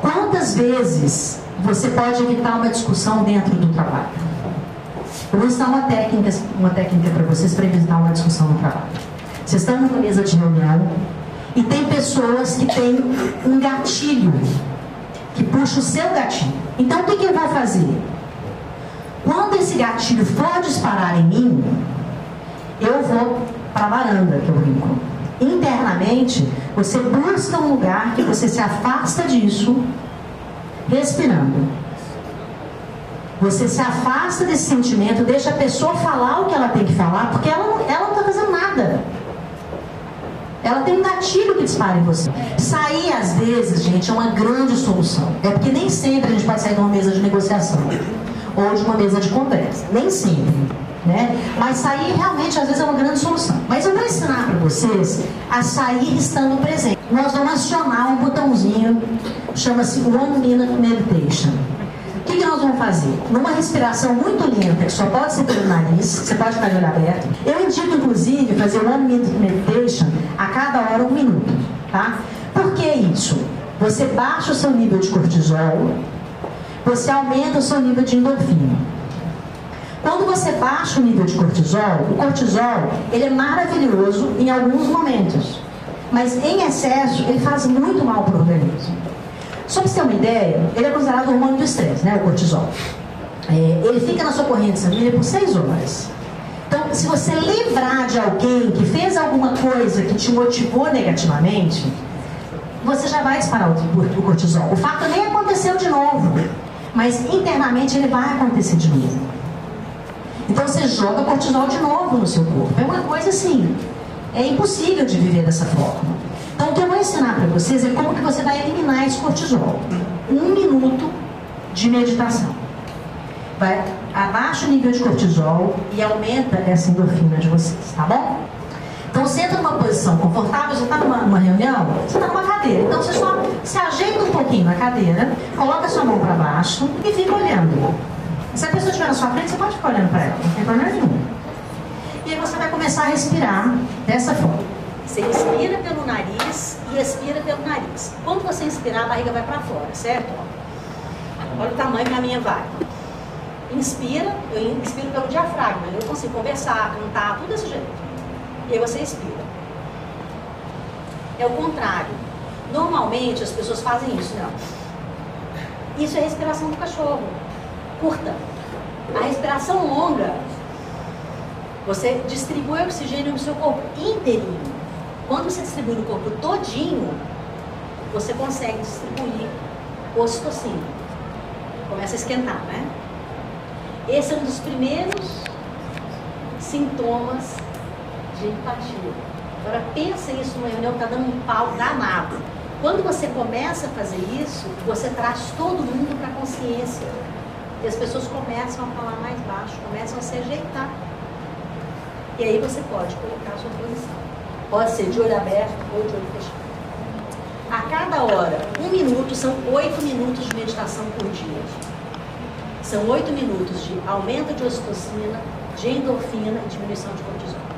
Quantas vezes você pode evitar uma discussão dentro do trabalho? Eu vou ensinar uma técnica, uma técnica para vocês para evitar uma discussão no trabalho. Vocês estão numa mesa de reunião e tem pessoas que têm um gatilho que puxa o seu gatilho. Então o que, que eu vou fazer? Quando esse gatilho for disparar em mim, eu vou para a varanda, que eu brinco. Internamente, você busca um lugar que você se afasta disso, respirando. Você se afasta desse sentimento, deixa a pessoa falar o que ela tem que falar, porque ela, ela não está fazendo nada. Ela tem um gatilho que dispara em você. Sair, às vezes, gente, é uma grande solução. É porque nem sempre a gente vai sair de uma mesa de negociação ou de uma mesa de conversa. Nem sempre. Né? Mas sair realmente às vezes é uma grande solução. Mas eu vou ensinar para vocês a sair estando presente. Nós vamos acionar um botãozinho, chama-se One Minute Meditation. O que, que, nós vamos fazer? Numa respiração muito lenta, que só pode ser pelo nariz, você pode ficar de olho aberto. Eu indico, inclusive, fazer One Minute Meditation a cada hora um minuto. Tá? Por que isso? Você baixa o seu nível de cortisol, você aumenta o seu nível de endorfina. Você baixa o nível de cortisol, o cortisol ele é maravilhoso em alguns momentos, mas em excesso ele faz muito mal para o organismo. Só para você ter uma ideia, ele é considerado o hormônio do estresse, né, o cortisol. É, ele fica na sua corrente sanguínea por seis horas. Então, se você lembrar de alguém que fez alguma coisa que te motivou negativamente, você já vai disparar o cortisol. O fato nem aconteceu de novo, mas internamente ele vai acontecer de novo. Então você joga cortisol de novo no seu corpo. É uma coisa assim, é impossível de viver dessa forma. Então o que eu vou ensinar para vocês é como que você vai eliminar esse cortisol. Um minuto de meditação. Vai, abaixa o nível de cortisol e aumenta essa endorfina de vocês, tá bom? Então você entra numa posição confortável, você está numa, numa, reunião, você está numa cadeira. Então você só se ajeita um pouquinho na cadeira, coloca sua mão para baixo e fica olhando. Se a pessoa estiver na sua frente, você pode ficar olhando para ela, não tem problema nenhum. E aí você vai começar a respirar dessa forma. Você inspira pelo nariz e expira pelo nariz. Quando você inspirar, a barriga vai para fora, certo? Olha o tamanho que a minha vai. Inspira, eu inspiro pelo diafragma, eu consigo conversar, cantar, tudo desse jeito. E aí você expira. É o contrário. Normalmente as pessoas fazem isso, não. Isso é respiração do cachorro curta. A respiração longa, você distribui oxigênio no seu corpo inteirinho. Quando você distribui no corpo todinho, você consegue distribuir ocitocina. Começa a esquentar, né? Esse é um dos primeiros sintomas de empatia. Agora pensa isso numa reunião que está dando um pau danado. Quando você começa a fazer isso, você traz todo mundo para a consciência. E as pessoas começam a falar mais baixo, começam a se ajeitar. E aí você pode colocar a sua posição. Pode ser de olho aberto ou de olho fechado. A cada hora, um minuto, são oito minutos de meditação por dia. São oito minutos de aumento de ocitocina, de endorfina e diminuição de cortisol.